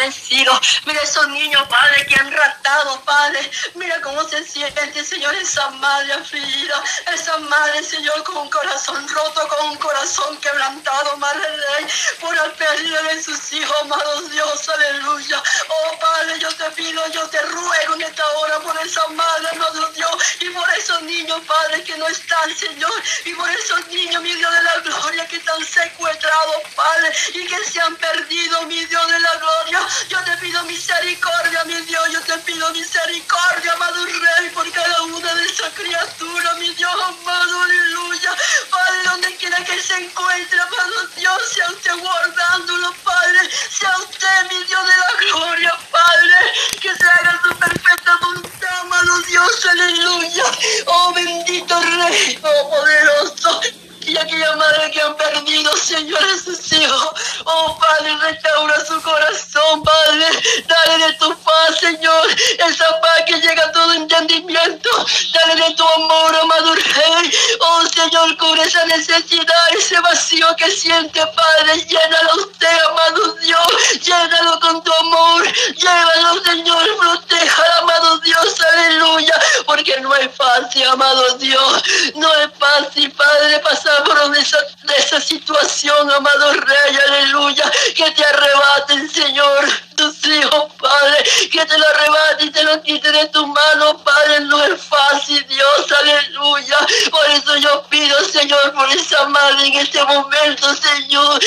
desaparecidos. Mira esos niños, Padre, que han ratado, Padre. Mira cómo se siente, Señor, esa madre afligida. Esa madre, Señor, con un corazón roto, con un corazón quebrantado, Madre Rey, por la pérdida de sus hijos, amado Dios, aleluya. Oh, Padre, yo te pido, yo te ruego en esta hora por esa madre, amado Dios, y por esos niños, Padre, que no están, Señor, y por esos niños, mi Dios de la gloria, que están secuestrados, Padre, y que se han perdido, mi Dios de la gloria. Yo te pido misericordia, mi Dios, yo te pido misericordia, amado Rey, por cada una de esas criaturas, mi Dios amado, aleluya. Padre, donde quiera que se encuentre, amado Dios, sea usted guardándolo, Padre, sea usted, mi Dios de la gloria, Padre, que se haga su perfecta voluntad, amado Dios, aleluya. Oh, bendito Rey, oh, poderoso y aquella madre que han perdido, Señor, a sus hijos. Oh, Padre, restaura su corazón, Padre. Dale de tu paz, Señor. Esa paz que llega a todo entendimiento. Dale de tu amor, amado Rey. Oh, Señor, cubre esa necesidad, ese vacío que siente, Padre. Llénalo usted, amado Dios. Llénalo con tu amor. Llévalo, Señor. Protéjalo, amado Dios. Aleluya. Porque no es fácil, amado Dios. No es fácil, Padre, pasar por esa, esa situación, amado Rey, aleluya, que te arrebaten, Señor, tus hijos, Padre, que te lo arrebaten y te lo quite de tu mano, Padre, no es fácil, Dios, aleluya, por eso yo pido, Señor, por esa madre en este momento, Señor,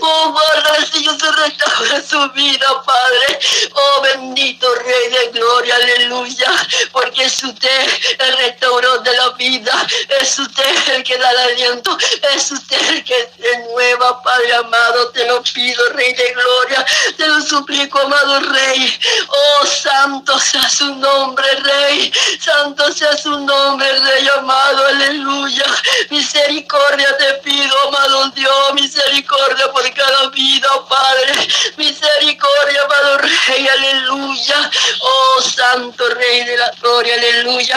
Oh, Señor, se restaura su vida, Padre. Oh, bendito Rey de Gloria, aleluya. Porque es usted el restaurador de la vida. Es usted el que da el aliento. Es usted el que renueva, Padre amado. Te lo pido, Rey de Gloria. Te lo suplico, amado Rey. Oh, santo sea su nombre, Rey. Santo sea su nombre, Rey amado, aleluya. Misericordia te pido, amado Dios. Misericordia por cada vida, Padre. Misericordia, Padre Rey, aleluya. Oh, Santo Rey de la Gloria, aleluya.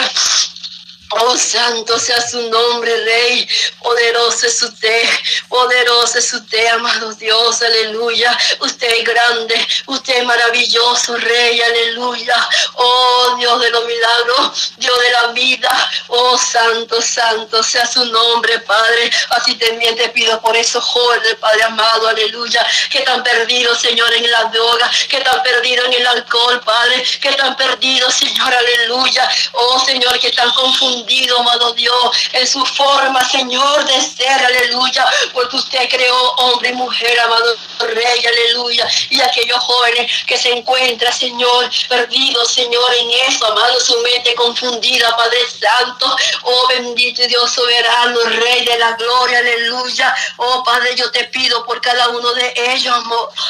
Oh, santo sea su nombre, Rey. Poderoso es usted. Poderoso es usted, amado Dios. Aleluya. Usted es grande. Usted es maravilloso, Rey. Aleluya. Oh, Dios de los milagros. Dios de la vida. Oh, santo, santo sea su nombre, Padre. Así también te pido por esos jóvenes, Padre amado. Aleluya. Que están perdidos, Señor, en la droga. Que están perdidos en el alcohol, Padre. Que están perdidos, Señor. Aleluya. Oh, Señor, que están confundidos amado Dios, en su forma, Señor, de ser, aleluya, porque usted creó hombre y mujer, amado Rey, aleluya, y aquellos jóvenes que se encuentran, Señor, perdidos, Señor, en eso, amado, su mente confundida, Padre Santo, oh bendito Dios soberano, Rey de la gloria, aleluya, oh Padre, yo te pido por cada uno de ellos,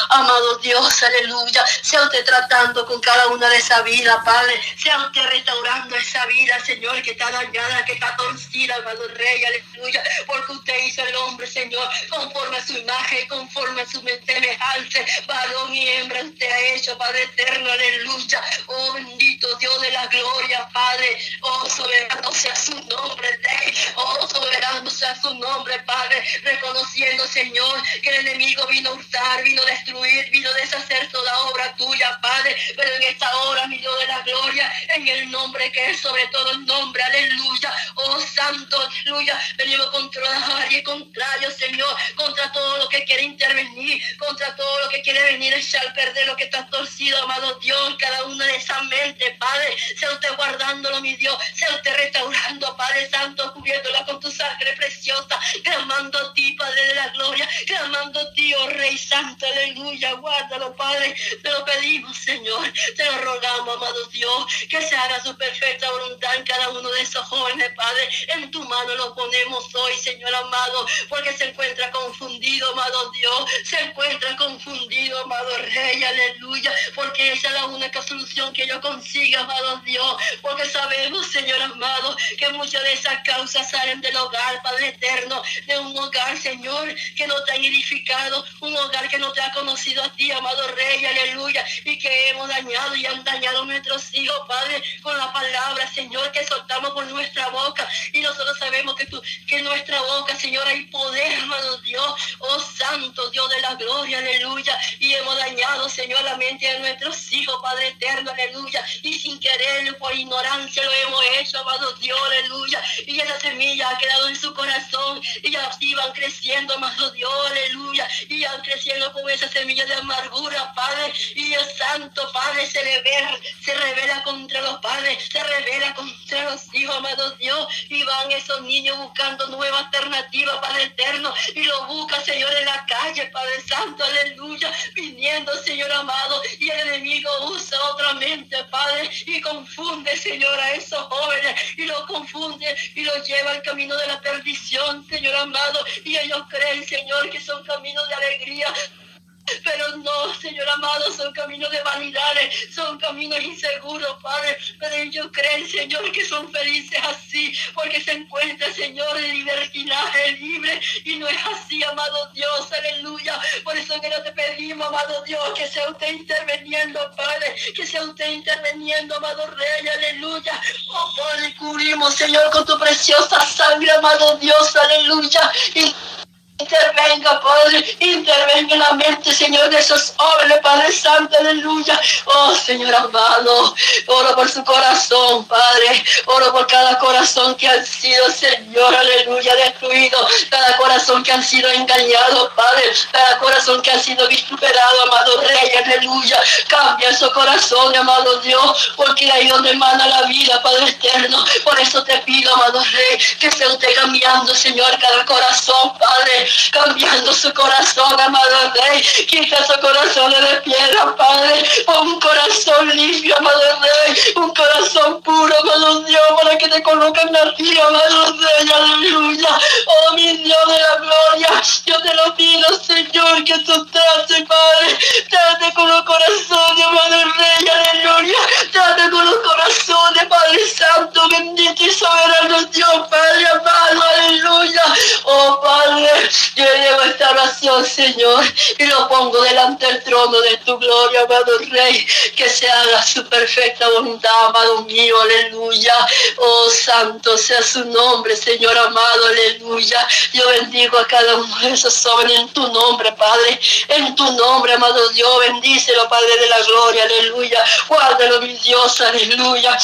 amado Dios, aleluya, sea usted tratando con cada una de esa vida, Padre, sea usted restaurando esa vida, Señor, que está dañada, que está torcida, amado Rey, aleluya, porque usted hizo el hombre, Señor, conforme a su imagen, conforme a su semejanza, varón y hembra usted ha hecho, Padre eterno, aleluya, oh bendito Dios de la gloria, Padre, oh soberano sea su nombre, Rey, oh soberano sea su nombre, Padre, reconociendo, Señor, que el enemigo vino a hurtar, vino a destruir, vino a deshacer toda obra tuya, Padre, pero en esta hora, mi Dios de la gloria, en el nombre que es sobre todo el nombre, aleluya, oh santo, aleluya, venimos contra y contrario, Señor, contra todo lo que quiere intervenir, contra todo lo que quiere venir a echar perder lo que está torcido, amado Dios, cada una de esas mentes, Padre, sea usted guardándolo, mi Dios, sea usted restaurando, Padre Santo, cubriéndola con tu sangre preciosa, clamando a ti, Padre de la gloria, ti, oh Rey Santo, aleluya, guárdalo, Padre, te lo pedimos, Señor, te lo rogamos, amado Dios, que se haga su perfecta voluntad en cada uno de esos jóvenes, Padre, en tu mano lo ponemos hoy, Señor amado, porque se encuentra confundido, amado Dios, se encuentra confundido, amado Rey, aleluya, porque esa es la única solución que yo consiga, amado Dios, porque sabemos, Señor amado, que muchas de esas causas salen del hogar, Padre eterno, de un hogar, Señor, que no te ha un hogar que no te ha conocido a ti, amado Rey, aleluya, y que hemos dañado y han dañado a nuestros hijos, Padre, con la palabra, Señor, que soltamos por nuestra boca, y nosotros sabemos que, tú, que en nuestra boca, Señor, hay poder, amado Dios, oh Santo Dios de la gloria, aleluya, y hemos dañado Señor, la mente de nuestros hijos, Padre eterno, aleluya. Y sin querer, por ignorancia, lo hemos hecho, amado Dios, aleluya. Y esa semilla ha quedado en su corazón y así van creciendo, amado Dios, aleluya. Y van creciendo con esa semilla de amargura, Padre. Y Dios Santo, Padre, se revela, se revela contra los padres, se revela contra los hijos, amado Dios. Y van esos niños buscando nuevas alternativas, Padre eterno. Y lo busca, Señor, en la calle, Padre Santo, aleluya. Viniendo, Señor amado. Y el enemigo usa otra mente, Padre. Y confunde, Señor, a esos jóvenes. Y lo confunde y lo lleva al camino de la perdición, Señor amado. Y ellos creen, Señor, que son caminos de alegría. Pero no, Señor amado, son caminos de vanidades, son caminos inseguros, Padre. Pero ellos creen, Señor, que son felices así, porque se encuentra, Señor, el libertinaje libre. Y no es así, amado Dios, aleluya. Por eso que no te pedimos, amado Dios, que sea usted interviniendo, Padre, que sea usted interviniendo, amado Rey, aleluya. Oh, Padre, cubrimos, Señor, con tu preciosa sangre, amado Dios, aleluya. Intervenga, Padre, intervenga en la mente, Señor, de esos jóvenes, Padre Santo, aleluya. Oh, Señor amado, oro por su corazón, Padre. Oro por cada corazón que ha sido, Señor, aleluya, destruido. Cada corazón que ha sido engañado, Padre. Cada corazón que ha sido vituperado, amado Rey, aleluya. Cambia su corazón, amado Dios, porque ahí donde manda la vida, Padre eterno. Por eso te pido, amado Rey, que se esté cambiando, Señor, cada corazón, Padre cambiando su corazón, amado Rey. Quita su corazón de piedra, Padre. Un corazón limpio, amado Rey. Un corazón puro, amado Dios, para que te coloquen ti, amado Rey. Aleluya. Oh, mi Dios de la gloria. Yo te lo pido, Señor, que tú trates, Padre. Trate con los corazones, amado Rey. Aleluya. Trate con los corazones, Padre Santo, bendito y soberano Dios, Padre Yo llevo esta oración, Señor, y lo pongo delante del trono de tu gloria, amado Rey, que se haga su perfecta voluntad, amado mío, aleluya. Oh, santo sea su nombre, Señor amado, aleluya. Yo bendigo a cada uno de esos jóvenes en tu nombre, Padre, en tu nombre, amado Dios, bendícelo, Padre de la gloria, aleluya. Guárdalo, mi Dios, aleluya.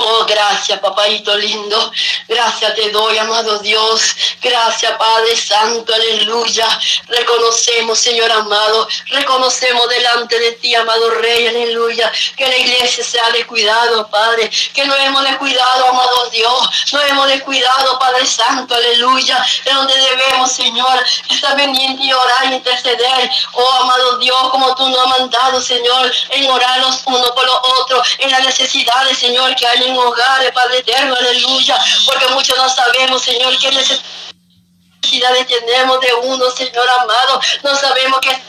Oh, gracias, papadito lindo. Gracias te doy, amado Dios. Gracias, Padre Santo, aleluya. Reconocemos, Señor amado. Reconocemos delante de ti, amado Rey, aleluya. Que la iglesia sea de cuidado, Padre. Que no hemos descuidado, amado Dios. No hemos descuidado, Padre Santo, aleluya. De donde debemos, Señor, estar pendiente y orar y interceder. Oh, amado Dios, como tú nos has mandado, Señor, en orar los unos por los otros, en las necesidades, Señor, que hay en hogares, Padre eterno, aleluya, porque muchos no sabemos, Señor, qué necesidades tenemos de uno, Señor amado, no sabemos qué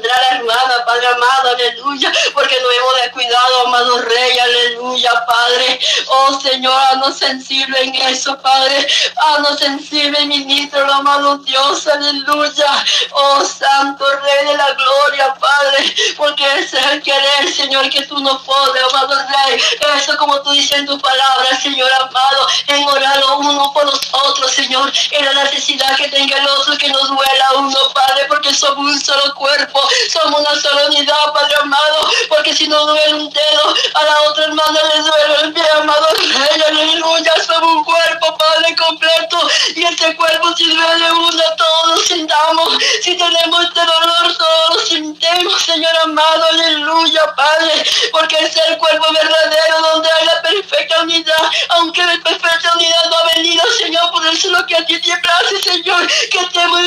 la hermana, Padre amado, aleluya, porque no hemos descuidado, amado Rey, aleluya, Padre. Oh Señor, haznos sensible en eso, Padre. Haznos sensible, ministro, amado Dios, aleluya. Oh Santo Rey de la gloria, Padre, porque ese es el querer, Señor, que tú no puedes, amado Rey. Eso como tú dices en tu palabra, Señor amado, en orar uno por los otros, Señor, en la necesidad que tenga el otro, que nos duela uno, Padre, porque somos un solo cuerpo somos una sola unidad, Padre amado, porque si no duele un dedo, a la otra hermana le duele el pie, amado. Rey, aleluya, somos un cuerpo, Padre, completo, y este cuerpo si duele uno, todos sintamos, si tenemos este dolor, todos sintemos, Señor amado, aleluya, Padre, porque es el cuerpo verdadero donde hay la perfecta unidad, aunque la perfecta unidad no ha venido, Señor, por eso lo que a ti te place, Señor, que estemos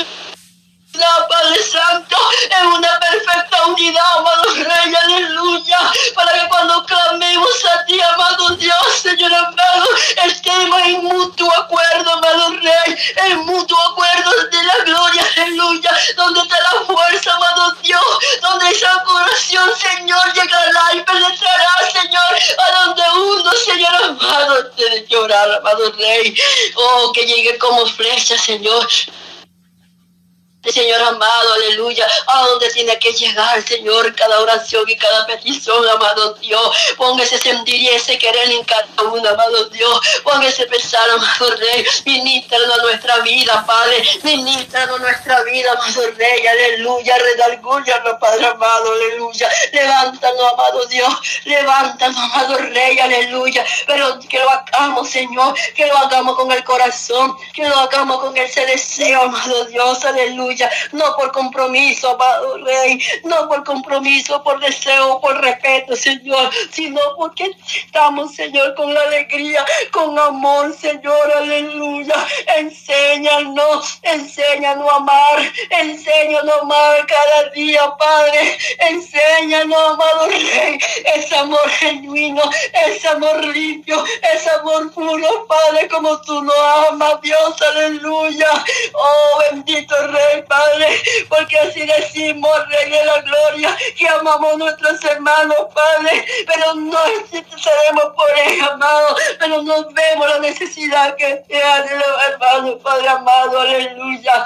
Padre Santo, en una perfecta unidad, amado Rey, aleluya, para que cuando clamemos a ti, amado Dios, Señor amado, estemos en mutuo acuerdo, amado Rey, en mutuo acuerdo de la gloria, aleluya, donde está la fuerza, amado Dios, donde esa oración, Señor, llegará y penetrará, Señor, a donde uno, Señor amado, te llorar, amado Rey, oh, que llegue como flecha, Señor, Señor amado, aleluya, a donde tiene que llegar, Señor, cada oración y cada petición, amado Dios. Póngase sentir y ese querer en cada uno, amado Dios. Póngase pensar, amado Rey. Ministra a nuestra vida, Padre. Ministra a nuestra vida, amado Rey. Aleluya. Redalgúyanos, Padre amado, aleluya. Levántanos, amado Dios. Levántanos, amado Rey, aleluya. Pero que lo hagamos, Señor. Que lo hagamos con el corazón. Que lo hagamos con ese deseo, amado Dios, aleluya no por compromiso, amado Rey, no por compromiso, por deseo, por respeto, Señor, sino porque estamos, Señor, con alegría, con amor, Señor, aleluya. Enséñanos, enséñanos a amar, enséñanos a amar cada día, Padre, enséñanos, amado Rey, ese amor genuino, ese amor limpio, ese amor puro, Padre, como tú lo amas, Dios, aleluya. Oh, bendito Rey, Padre, porque así decimos, Rey de la Gloria, que amamos a nuestros hermanos, Padre, pero no seremos por ellos, amado, pero no vemos la necesidad que tienen los hermanos, Padre amado, aleluya.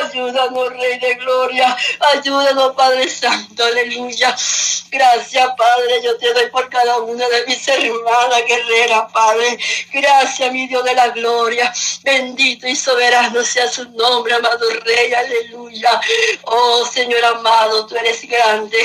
Ayúdanos, Rey de Gloria, ayúdanos, Padre Santo, aleluya. Gracias, Padre, yo te doy por cada una de mis hermanas guerreras, Padre. Gracias, mi Dios de la gloria. Bendito y soberano sea su nombre, amado Rey, aleluya aleluya. Oh Señor amado, tú eres grande,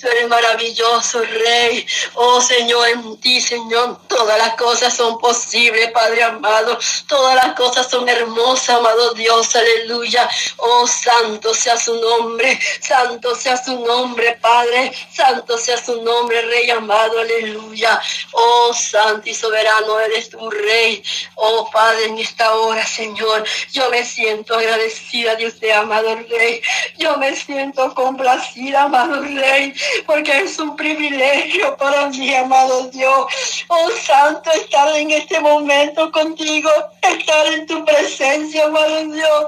tú eres maravilloso, Rey. Oh Señor, en ti, Señor, todas las cosas son posibles, Padre amado. Todas las cosas son hermosas, amado Dios, aleluya. Oh santo sea su nombre, santo sea su nombre, Padre. Santo sea su nombre, Rey amado, aleluya. Oh santo y soberano eres tu Rey. Oh Padre, en esta hora, Señor, yo me siento agradecida de usted, amado Rey. Yo me siento complacida, amado Rey, porque es un privilegio para mí, amado Dios. Oh Santo, estar en este momento contigo, estar en tu presencia, amado Dios,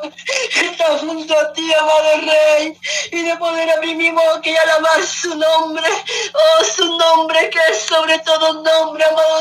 estar junto a ti, amado Rey, y de poder abrir mi boca y alabar su nombre. Oh, su nombre que es sobre todo nombre, amado.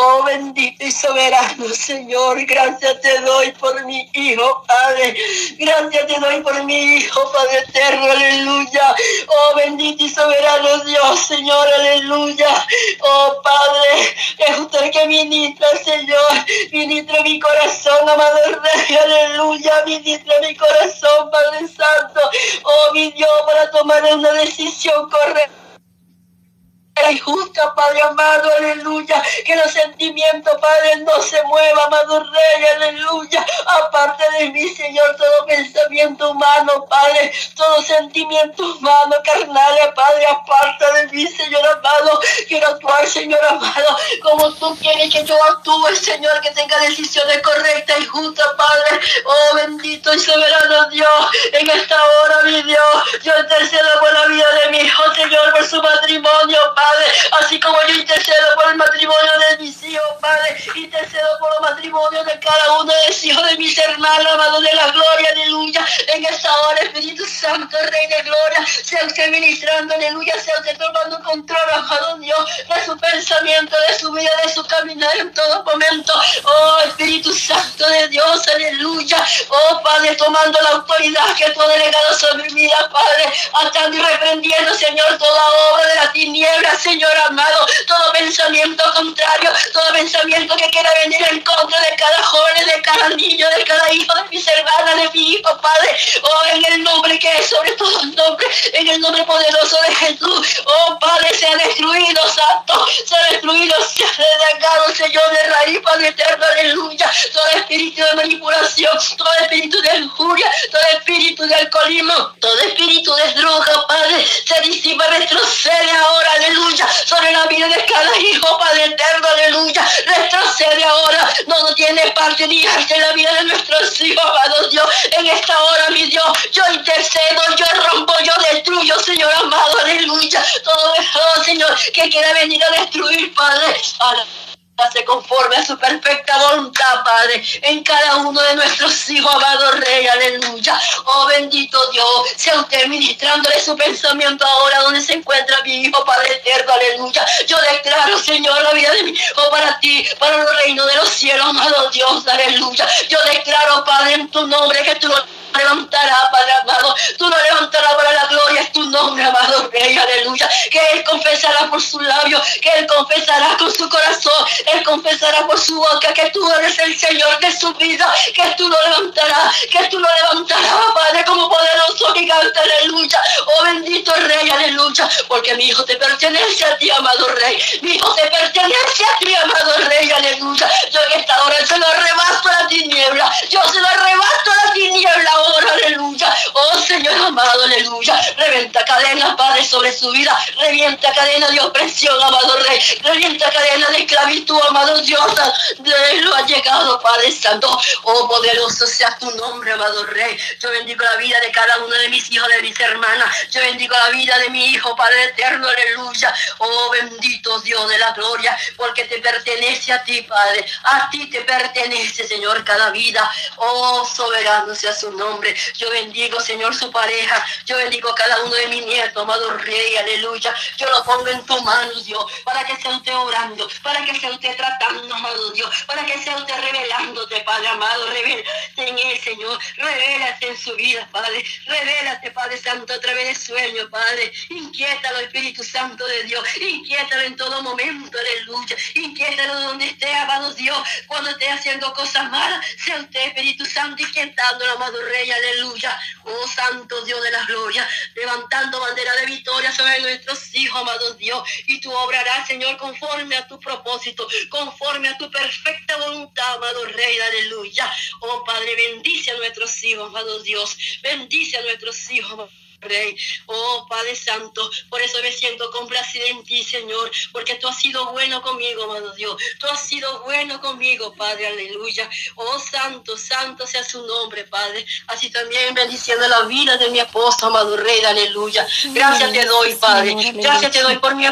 Oh, bendito y soberano Señor, gracias te doy por mi Hijo, Padre. Gracias te doy por mi Hijo, Padre eterno, aleluya. Oh, bendito y soberano Dios, Señor, aleluya. Oh, Padre, es usted que ministra, Señor. Ministra mi corazón, amado Rey, aleluya. Ministra mi corazón, Padre Santo. Oh, mi Dios, para tomar una decisión correcta y justa, Padre amado, aleluya. Que los sentimientos, Padre, no se muevan, amado Rey, aleluya. Aparte de mí, Señor, todo pensamiento humano, Padre, todo sentimiento humano, carnal, Padre, aparte de mí, Señor amado. Quiero actuar, Señor amado, como tú quieres que yo actúe, Señor, que tenga decisiones correctas y justas, Padre. Oh, bendito y soberano Dios, en esta hora, mi Dios, yo intercedo por la vida de mi hijo, Señor, por su matrimonio, Padre. Así como yo intercedo por el matrimonio de mis hijos, Padre, intercedo por los matrimonios de cada uno de los hijos de mis hermanos, amados de la gloria, aleluya. En esta hora, Espíritu Santo, Rey de gloria, sea usted ministrando, aleluya, sea usted tomando control, amado Dios, de su pensamiento, de su vida, de su caminar en todo momento. Oh, Espíritu Santo de Dios, aleluya. Oh, Padre, tomando la autoridad que tú has delegado sobre mi vida, Padre, atando y reprendiendo, Señor, toda obra de la tiniebla, Señor amado, todo pensamiento contrario, todo pensamiento que quiera venir en contra de cada joven, de cada niño, de cada hijo, de mis hermanas, de mi hijo, Padre, oh, en el nombre que es sobre todo el nombre, en el nombre poderoso de Jesús, oh, Padre, sea destruido, santo, sea destruido, sea desagado, Señor, de raíz, Padre eterno, aleluya, todo espíritu de manipulación, todo espíritu de injuria, todo espíritu de alcoholismo, todo espíritu de droga, Padre, se disipa, retrocede ahora, aleluya sobre la vida de cada hijo, Padre eterno, aleluya. Retrocede ahora, no, no tiene parte ni arte en la vida de nuestros hijos, amado Dios. En esta hora, mi Dios, yo intercedo, yo rompo, yo destruyo, Señor amado, aleluya. Todo eso, Señor, que quiera venir a destruir, Padre hace conforme a su perfecta voluntad, Padre, en cada uno de nuestros hijos, amado Rey, aleluya. Oh bendito Dios, sea usted ministrándole su pensamiento ahora donde se encuentra mi hijo, Padre eterno, aleluya. Yo declaro, Señor, la vida de mi hijo para ti, para el reino de los cielos, amado Dios, aleluya. Yo declaro, Padre, en tu nombre que tú levantará, Padre amado. Tú lo levantarás para la gloria, es tu nombre, amado Rey, aleluya. Que Él confesará por su labio, que Él confesará con su corazón, Él confesará por su boca que tú eres el Señor de su vida, que tú lo levantarás, que tú lo levantarás, Padre, como poderoso gigante, aleluya. Oh bendito Rey, aleluya, porque mi hijo te pertenece a ti, amado Rey. Mi hijo te pertenece a ti, amado Rey, aleluya. Yo en esta hora se lo arrebato a la tiniebla, yo se lo arrebato a la tiniebla ahora, aleluya. Oh Señor amado, aleluya. Revienta cadena, Padre, sobre su vida. Revienta cadena de opresión, amado Rey. Revienta cadena de esclavitud, amado Dios. De lo ha llegado, Padre Santo. Oh poderoso sea tu nombre, amado Rey. Yo bendigo la vida de cada uno de mis hijos, de mis hermanas. Yo bendigo la vida de mi hijo, Padre eterno, aleluya. Oh bendito Dios de la gloria, porque te pertenece a ti, Padre. A ti te pertenece, Señor, cada vida. Oh soberano sea su nombre. Yo bendigo, Señor, su pareja. Yo bendigo cada uno de mis nietos, amado Rey, aleluya. Yo lo pongo en tu mano, Dios, para que sea usted orando, para que sea usted tratando, amado Dios, para que sea usted revelándote, Padre amado. Revélate en él, Señor. Revélate en su vida, Padre. Revélate, Padre Santo, a través de sueños, Padre. Inquiétalo, Espíritu Santo de Dios. Inquiétalo en todo momento, aleluya. Inquiétalo donde esté, amado Dios. Cuando esté haciendo cosas malas, sea usted, Espíritu Santo, inquietándolo, amado Rey, aleluya. Oh Santo Dios de la gloria, levantando bandera de victoria sobre nuestros hijos, amado Dios. Y tú obrarás, Señor, conforme a tu propósito, conforme a tu perfecta voluntad, amado Rey, aleluya. Oh Padre, bendice a nuestros hijos, amado Dios. Bendice a nuestros hijos, Rey, oh Padre Santo, por eso me siento complacida en ti, Señor, porque tú has sido bueno conmigo, amado Dios. Tú has sido bueno conmigo, Padre, aleluya. Oh Santo, Santo sea su nombre, Padre. Así también bendiciendo la vida de mi esposo, amado Rey, aleluya. Gracias te doy, Padre. Gracias te doy por mi